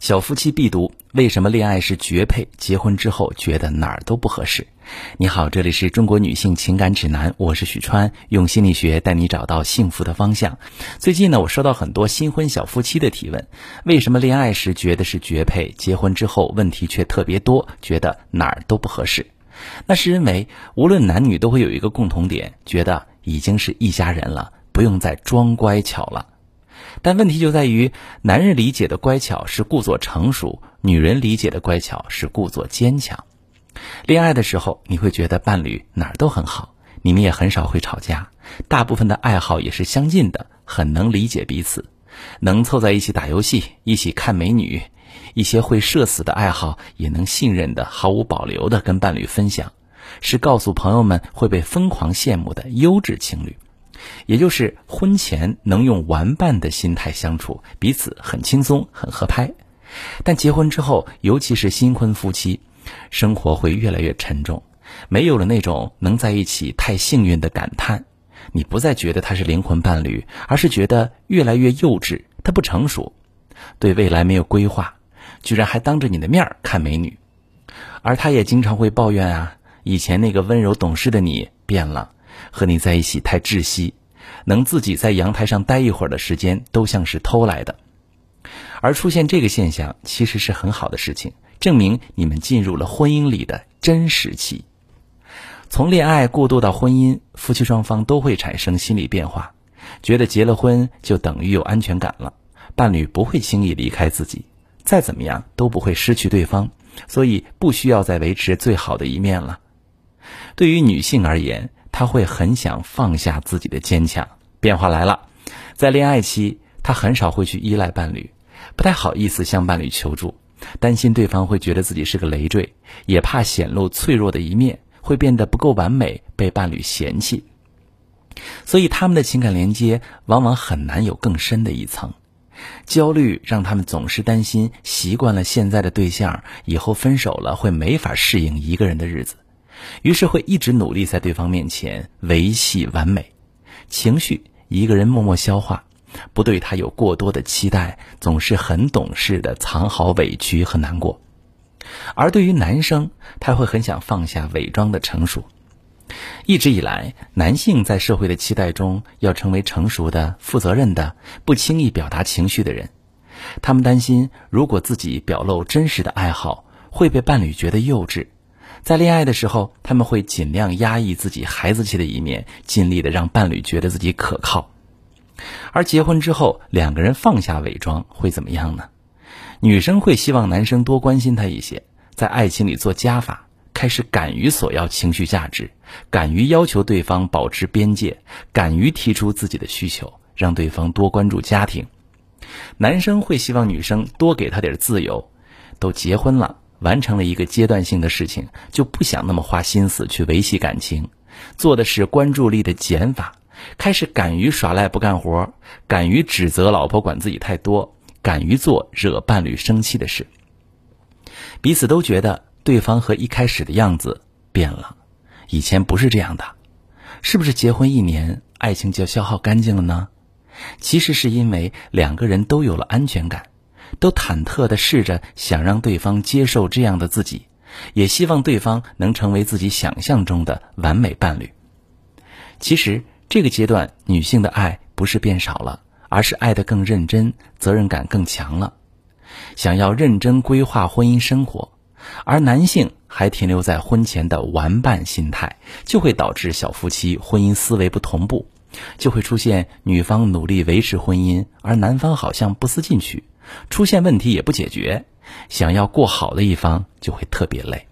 小夫妻必读：为什么恋爱时绝配，结婚之后觉得哪儿都不合适？你好，这里是中国女性情感指南，我是许川，用心理学带你找到幸福的方向。最近呢，我收到很多新婚小夫妻的提问：为什么恋爱时觉得是绝配，结婚之后问题却特别多，觉得哪儿都不合适？那是因为无论男女都会有一个共同点，觉得已经是一家人了，不用再装乖巧了。但问题就在于，男人理解的乖巧是故作成熟，女人理解的乖巧是故作坚强。恋爱的时候，你会觉得伴侣哪儿都很好，你们也很少会吵架，大部分的爱好也是相近的，很能理解彼此，能凑在一起打游戏，一起看美女，一些会社死的爱好也能信任的、毫无保留的跟伴侣分享，是告诉朋友们会被疯狂羡慕的优质情侣。也就是婚前能用玩伴的心态相处，彼此很轻松、很合拍。但结婚之后，尤其是新婚夫妻，生活会越来越沉重，没有了那种能在一起太幸运的感叹。你不再觉得他是灵魂伴侣，而是觉得越来越幼稚，他不成熟，对未来没有规划，居然还当着你的面看美女。而他也经常会抱怨啊，以前那个温柔懂事的你变了。和你在一起太窒息，能自己在阳台上待一会儿的时间都像是偷来的。而出现这个现象其实是很好的事情，证明你们进入了婚姻里的真实期。从恋爱过渡到婚姻，夫妻双方都会产生心理变化，觉得结了婚就等于有安全感了，伴侣不会轻易离开自己，再怎么样都不会失去对方，所以不需要再维持最好的一面了。对于女性而言，他会很想放下自己的坚强。变化来了，在恋爱期，他很少会去依赖伴侣，不太好意思向伴侣求助，担心对方会觉得自己是个累赘，也怕显露脆弱的一面会变得不够完美，被伴侣嫌弃。所以他们的情感连接往往很难有更深的一层。焦虑让他们总是担心，习惯了现在的对象，以后分手了会没法适应一个人的日子。于是会一直努力在对方面前维系完美，情绪一个人默默消化，不对他有过多的期待，总是很懂事的藏好委屈和难过。而对于男生，他会很想放下伪装的成熟。一直以来，男性在社会的期待中要成为成熟的、负责任的、不轻易表达情绪的人。他们担心，如果自己表露真实的爱好，会被伴侣觉得幼稚。在恋爱的时候，他们会尽量压抑自己孩子气的一面，尽力的让伴侣觉得自己可靠。而结婚之后，两个人放下伪装会怎么样呢？女生会希望男生多关心她一些，在爱情里做加法，开始敢于索要情绪价值，敢于要求对方保持边界，敢于提出自己的需求，让对方多关注家庭。男生会希望女生多给他点自由，都结婚了。完成了一个阶段性的事情，就不想那么花心思去维系感情，做的是关注力的减法，开始敢于耍赖不干活，敢于指责老婆管自己太多，敢于做惹伴侣生气的事。彼此都觉得对方和一开始的样子变了，以前不是这样的，是不是结婚一年爱情就消耗干净了呢？其实是因为两个人都有了安全感。都忐忑的试着想让对方接受这样的自己，也希望对方能成为自己想象中的完美伴侣。其实这个阶段，女性的爱不是变少了，而是爱得更认真，责任感更强了，想要认真规划婚姻生活。而男性还停留在婚前的玩伴心态，就会导致小夫妻婚姻思维不同步，就会出现女方努力维持婚姻，而男方好像不思进取。出现问题也不解决，想要过好的一方就会特别累。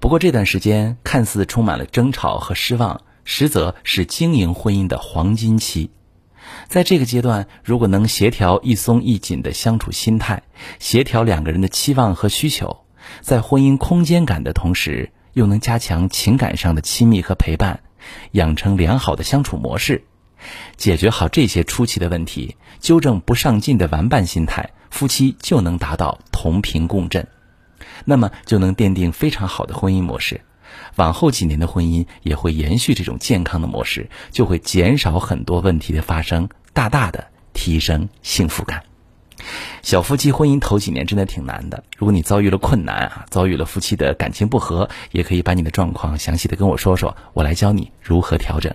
不过这段时间看似充满了争吵和失望，实则是经营婚姻的黄金期。在这个阶段，如果能协调一松一紧的相处心态，协调两个人的期望和需求，在婚姻空间感的同时，又能加强情感上的亲密和陪伴，养成良好的相处模式。解决好这些初期的问题，纠正不上进的玩伴心态，夫妻就能达到同频共振，那么就能奠定非常好的婚姻模式。往后几年的婚姻也会延续这种健康的模式，就会减少很多问题的发生，大大的提升幸福感。小夫妻婚姻头几年真的挺难的。如果你遭遇了困难啊，遭遇了夫妻的感情不和，也可以把你的状况详细的跟我说说，我来教你如何调整。